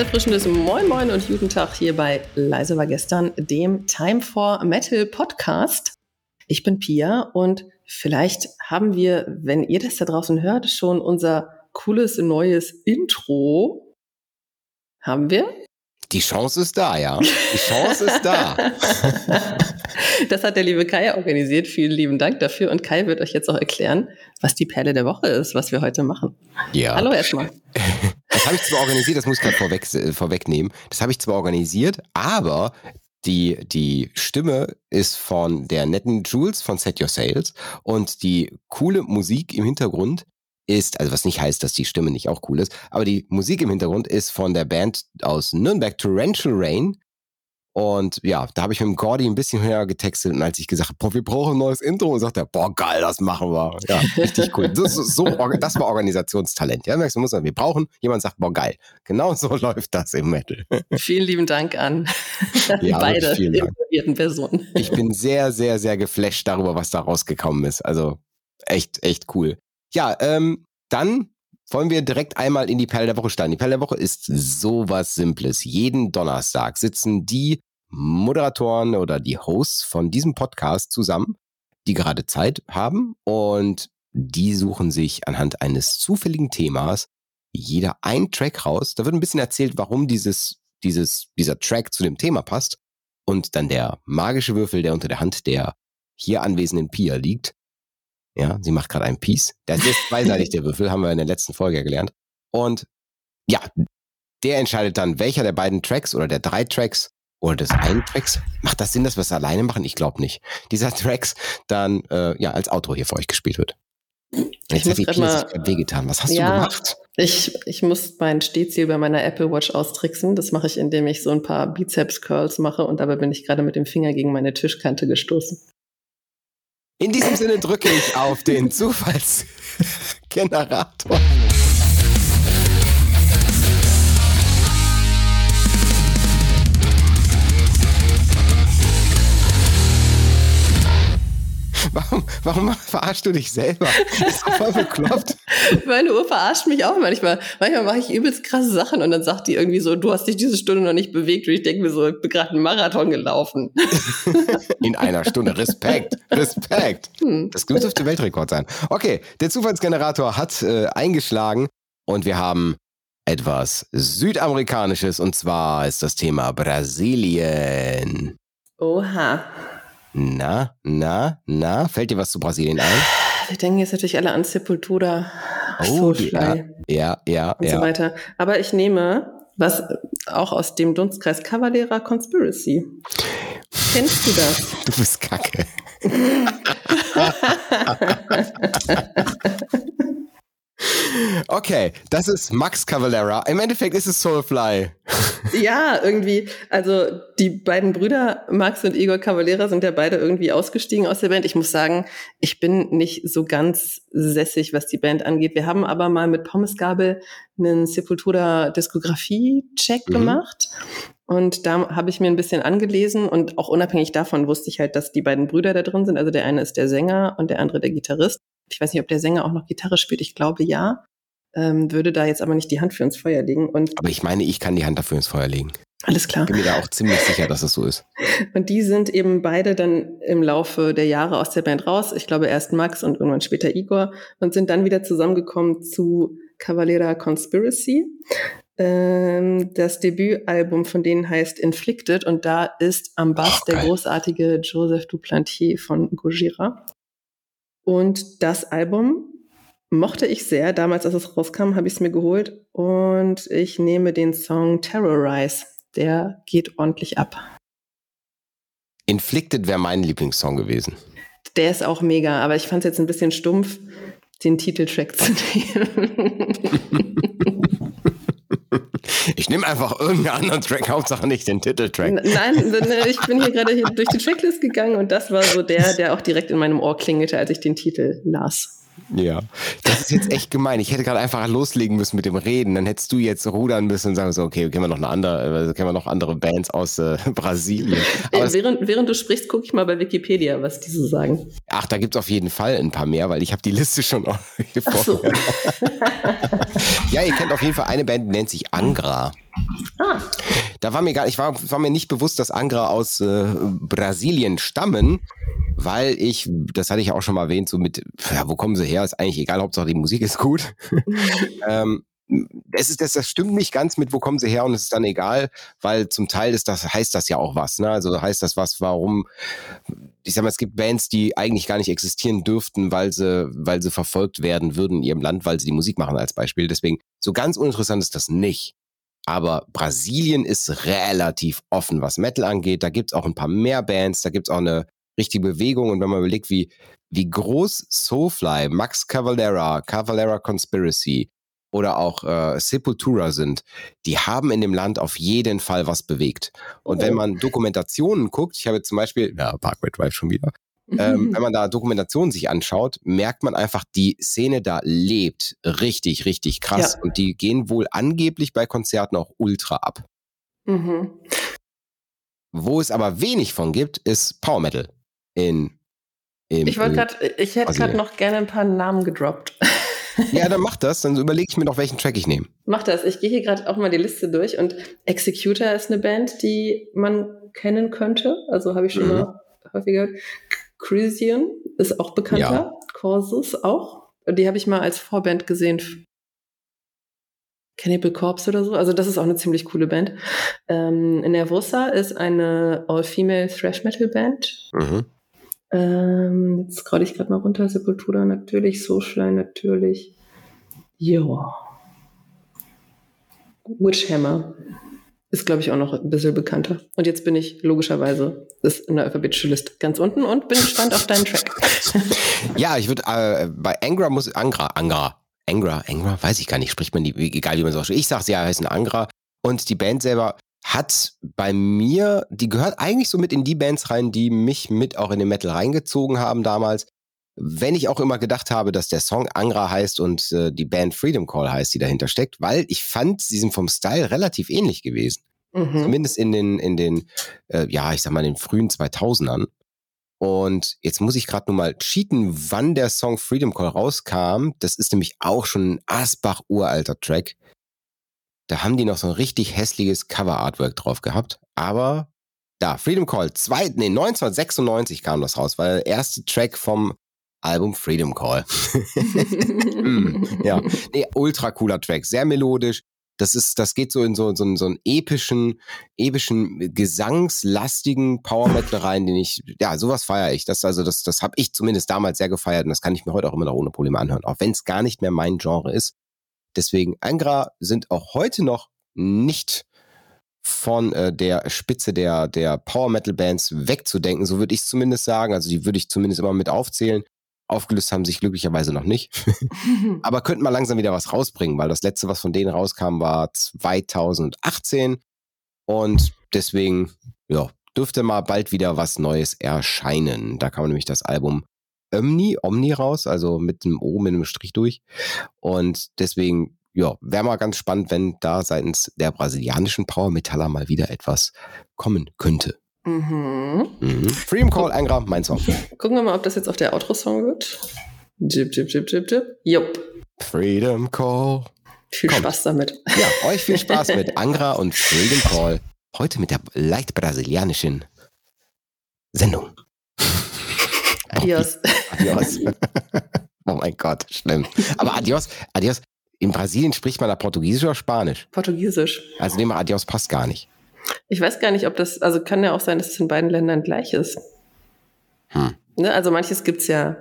Herzerfrischendes Moin Moin und guten Tag hier bei Leise war gestern, dem Time for Metal Podcast. Ich bin Pia und vielleicht haben wir, wenn ihr das da draußen hört, schon unser cooles neues Intro. Haben wir? Die Chance ist da, ja. Die Chance ist da. das hat der liebe Kai organisiert. Vielen lieben Dank dafür. Und Kai wird euch jetzt auch erklären, was die Perle der Woche ist, was wir heute machen. Ja. Hallo erstmal. Das habe ich zwar organisiert, das muss ich gerade vorweg, äh, vorwegnehmen. Das habe ich zwar organisiert, aber die, die Stimme ist von der netten Jules von Set Your Sales und die coole Musik im Hintergrund ist, also was nicht heißt, dass die Stimme nicht auch cool ist, aber die Musik im Hintergrund ist von der Band aus Nürnberg, Torrential Rain. Und ja, da habe ich mit dem Gordy ein bisschen höher getextet und als ich gesagt habe, boah, wir brauchen ein neues Intro, sagt er, boah, geil, das machen wir. Ja, richtig cool. Das, so, das war Organisationstalent. Ja, merkst du, muss man, wir brauchen, jemand sagt, boah, geil. Genau so läuft das im Metal. Vielen lieben Dank an ja, beide involvierten Personen. Ich bin sehr, sehr, sehr geflasht darüber, was da rausgekommen ist. Also echt, echt cool. Ja, ähm, dann wollen wir direkt einmal in die Perle der Woche steigen. Die Perle der Woche ist sowas Simples. Jeden Donnerstag sitzen die Moderatoren oder die Hosts von diesem Podcast zusammen, die gerade Zeit haben und die suchen sich anhand eines zufälligen Themas jeder einen Track raus. Da wird ein bisschen erzählt, warum dieses, dieses, dieser Track zu dem Thema passt. Und dann der magische Würfel, der unter der Hand der hier anwesenden Pia liegt, ja, sie macht gerade einen Piece. Das ist zweiseitig, der Würfel, haben wir in der letzten Folge gelernt. Und ja, der entscheidet dann, welcher der beiden Tracks oder der drei Tracks oder des einen Tracks, macht das Sinn, dass wir es alleine machen? Ich glaube nicht. Dieser Tracks dann äh, ja als Outro hier für euch gespielt wird. Hat die Pia sich wehgetan. Was hast ja, du gemacht? Ich, ich muss mein Stehziel bei meiner Apple Watch austricksen. Das mache ich, indem ich so ein paar Bizeps-Curls mache und dabei bin ich gerade mit dem Finger gegen meine Tischkante gestoßen. In diesem Sinne drücke ich auf den Zufallsgenerator. Warum, warum verarschst du dich selber? Das ist voll bekloppt. Meine Uhr verarscht mich auch manchmal. Manchmal mache ich übelst krasse Sachen und dann sagt die irgendwie so, du hast dich diese Stunde noch nicht bewegt. Und ich denke mir so, ich bin gerade einen Marathon gelaufen. In einer Stunde. Respekt. Respekt. Hm. Das dürfte Weltrekord sein. Okay, der Zufallsgenerator hat äh, eingeschlagen und wir haben etwas Südamerikanisches und zwar ist das Thema Brasilien. Oha. Na, na, na, fällt dir was zu Brasilien ein? Wir denken jetzt natürlich alle an Sepultura, oh, Soulfly ja, ja, ja, und ja. so weiter. Aber ich nehme was auch aus dem Dunstkreis Cavalera Conspiracy. Kennst du das? Du bist kacke. Okay, das ist Max Cavalera. Im Endeffekt ist es Soulfly. ja, irgendwie. Also die beiden Brüder, Max und Igor Cavalera, sind ja beide irgendwie ausgestiegen aus der Band. Ich muss sagen, ich bin nicht so ganz sässig, was die Band angeht. Wir haben aber mal mit Pommesgabel einen Sepultura-Diskografie-Check mhm. gemacht. Und da habe ich mir ein bisschen angelesen und auch unabhängig davon wusste ich halt, dass die beiden Brüder da drin sind. Also der eine ist der Sänger und der andere der Gitarrist. Ich weiß nicht, ob der Sänger auch noch Gitarre spielt. Ich glaube ja. Ähm, würde da jetzt aber nicht die Hand für ins Feuer legen. Und aber ich meine, ich kann die Hand dafür ins Feuer legen. Alles klar. Ich bin mir da auch ziemlich sicher, dass es so ist. Und die sind eben beide dann im Laufe der Jahre aus der Band raus. Ich glaube erst Max und irgendwann später Igor und sind dann wieder zusammengekommen zu Cavalera Conspiracy. Ähm, das Debütalbum von denen heißt Inflicted und da ist am Bass oh, der großartige Joseph Duplantier von Gojira. Und das Album mochte ich sehr. Damals, als es rauskam, habe ich es mir geholt. Und ich nehme den Song Terrorize. Der geht ordentlich ab. Inflicted wäre mein Lieblingssong gewesen. Der ist auch mega, aber ich fand es jetzt ein bisschen stumpf, den Titeltrack zu nehmen. Ich nehme einfach irgendeinen anderen Track, Hauptsache nicht den Titeltrack. Nein, ich bin hier gerade durch die Tracklist gegangen und das war so der, der auch direkt in meinem Ohr klingelte, als ich den Titel las. Ja, das ist jetzt echt gemein. Ich hätte gerade einfach loslegen müssen mit dem Reden. Dann hättest du jetzt rudern müssen und sagen so, okay, kennen wir noch eine andere, äh, kennen wir noch andere Bands aus äh, Brasilien. Äh, während, während du sprichst, gucke ich mal bei Wikipedia, was die so sagen. Ach, da gibt es auf jeden Fall ein paar mehr, weil ich habe die Liste schon vor. So. ja, ihr kennt auf jeden Fall eine Band, die nennt sich Angra. Ah. Da war mir gar, ich war, war mir nicht bewusst, dass Angra aus äh, Brasilien stammen weil ich, das hatte ich auch schon mal erwähnt, so mit, ja, wo kommen sie her, ist eigentlich egal, Hauptsache die Musik ist gut. ähm, es ist das, das stimmt nicht ganz mit, wo kommen sie her und es ist dann egal, weil zum Teil ist das, heißt das ja auch was, ne? Also heißt das was, warum, ich sag mal, es gibt Bands, die eigentlich gar nicht existieren dürften, weil sie, weil sie verfolgt werden würden in ihrem Land, weil sie die Musik machen als Beispiel. Deswegen, so ganz uninteressant ist das nicht. Aber Brasilien ist relativ offen, was Metal angeht. Da gibt's auch ein paar mehr Bands, da gibt's auch eine richtige Bewegung. Und wenn man überlegt, wie, wie groß Soulfly, Max Cavalera, Cavalera Conspiracy oder auch äh, Sepultura sind, die haben in dem Land auf jeden Fall was bewegt. Und oh. wenn man Dokumentationen guckt, ich habe zum Beispiel, ja, Parkway Drive schon wieder, ähm, wenn man da Dokumentationen sich anschaut, merkt man einfach, die Szene da lebt richtig, richtig krass. Ja. Und die gehen wohl angeblich bei Konzerten auch ultra ab. Mhm. Wo es aber wenig von gibt, ist Power Metal in. Im, ich wollte gerade, ich hätte gerade noch gerne ein paar Namen gedroppt. Ja, dann mach das, dann überlege ich mir noch, welchen Track ich nehme. Mach das. Ich gehe hier gerade auch mal die Liste durch und Executor ist eine Band, die man kennen könnte. Also habe ich schon mhm. mal häufiger gehört. Crisian ist auch bekannter. Ja. Corsus auch. Die habe ich mal als Vorband gesehen. Cannibal Corpse oder so. Also das ist auch eine ziemlich coole Band. Ähm, Nervosa ist eine All-Female Thrash-Metal-Band. Mhm. Ähm, jetzt scroll ich gerade mal runter. Sepultura natürlich, Soulshine natürlich. Ja. Witchhammer ist, glaube ich, auch noch ein bisschen bekannter. Und jetzt bin ich logischerweise ist in der alphabetischen Liste ganz unten und bin gespannt auf deinen Track. ja, ich würde äh, bei Angra muss Angra, Angra, Angra, Angra, weiß ich gar nicht, spricht man die, egal wie man es ausspricht. Ich sage, sie heißen Angra. Und die Band selber hat bei mir, die gehört eigentlich so mit in die Bands rein, die mich mit auch in den Metal reingezogen haben damals. Wenn ich auch immer gedacht habe, dass der Song Angra heißt und äh, die Band Freedom Call heißt, die dahinter steckt, weil ich fand, sie sind vom Style relativ ähnlich gewesen. Mhm. Zumindest in den, in den, äh, ja, ich sag mal, in den frühen 2000ern. Und jetzt muss ich gerade nur mal cheaten, wann der Song Freedom Call rauskam. Das ist nämlich auch schon ein Asbach-uralter Track. Da haben die noch so ein richtig hässliches Cover-Artwork drauf gehabt. Aber da, Freedom Call, zwei, nee, 1996 kam das raus, war der erste Track vom Album Freedom Call. mm, ja, nee, ultra cooler Track, sehr melodisch. Das ist, das geht so in so, so, so einen epischen, epischen, gesangslastigen Power Metal rein, den ich, ja, sowas feiere ich. Das, also, das, das habe ich zumindest damals sehr gefeiert und das kann ich mir heute auch immer noch ohne Probleme anhören, auch wenn es gar nicht mehr mein Genre ist. Deswegen, Angra sind auch heute noch nicht von äh, der Spitze der, der Power Metal Bands wegzudenken, so würde ich zumindest sagen. Also die würde ich zumindest immer mit aufzählen. Aufgelöst haben sich glücklicherweise noch nicht. Aber könnten mal langsam wieder was rausbringen, weil das letzte, was von denen rauskam, war 2018. Und deswegen, ja, dürfte mal bald wieder was Neues erscheinen. Da kam nämlich das Album Omni, Omni raus, also mit einem O, mit einem Strich durch. Und deswegen, ja, wäre mal ganz spannend, wenn da seitens der brasilianischen Power Metaller mal wieder etwas kommen könnte. Mhm. mhm. Freedom Call, Angra, mein Song. Gucken wir mal, ob das jetzt auch der Outro-Song wird. Jip, jip, jip, jip, jip. Jupp. Freedom Call. Viel Kommt. Spaß damit. Ja, euch viel Spaß mit Angra und Freedom Call. Heute mit der leicht brasilianischen Sendung. Adios. Adios. oh mein Gott, schlimm. Aber Adios, Adios. In Brasilien spricht man da Portugiesisch oder Spanisch? Portugiesisch. Also dem Adios passt gar nicht. Ich weiß gar nicht, ob das, also kann ja auch sein, dass es in beiden Ländern gleich ist. Hm. Ne, also manches gibt es ja,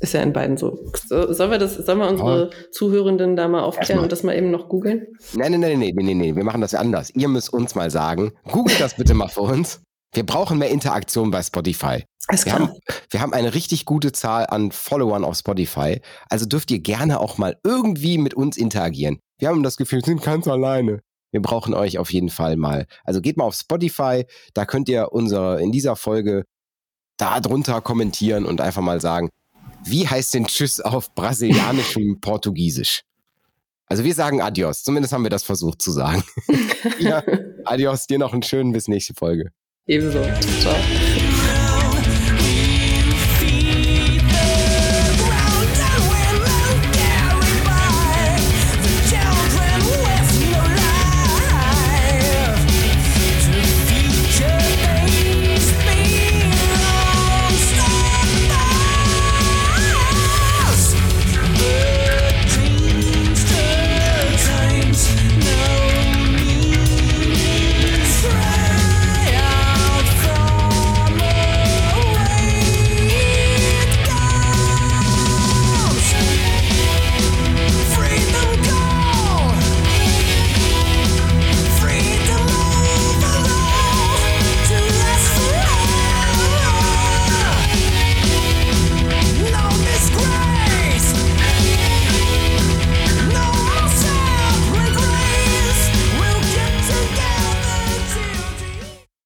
ist ja in beiden so. so sollen wir das, sollen wir unsere oh. Zuhörenden da mal aufklären Erstmal. und das mal eben noch googeln? Nein, nein, nein, nein, nein, nein, nein, wir machen das anders. Ihr müsst uns mal sagen, googelt das bitte mal für uns. Wir brauchen mehr Interaktion bei Spotify. Wir haben, wir haben eine richtig gute Zahl an Followern auf Spotify. Also dürft ihr gerne auch mal irgendwie mit uns interagieren. Wir haben das Gefühl, wir sind ganz alleine. Wir brauchen euch auf jeden Fall mal. Also geht mal auf Spotify, da könnt ihr unsere in dieser Folge da drunter kommentieren und einfach mal sagen, wie heißt denn Tschüss auf brasilianischem Portugiesisch? Also wir sagen Adios. Zumindest haben wir das versucht zu sagen. ja, adios, dir noch einen schönen bis nächste Folge. Ebenso. Ciao.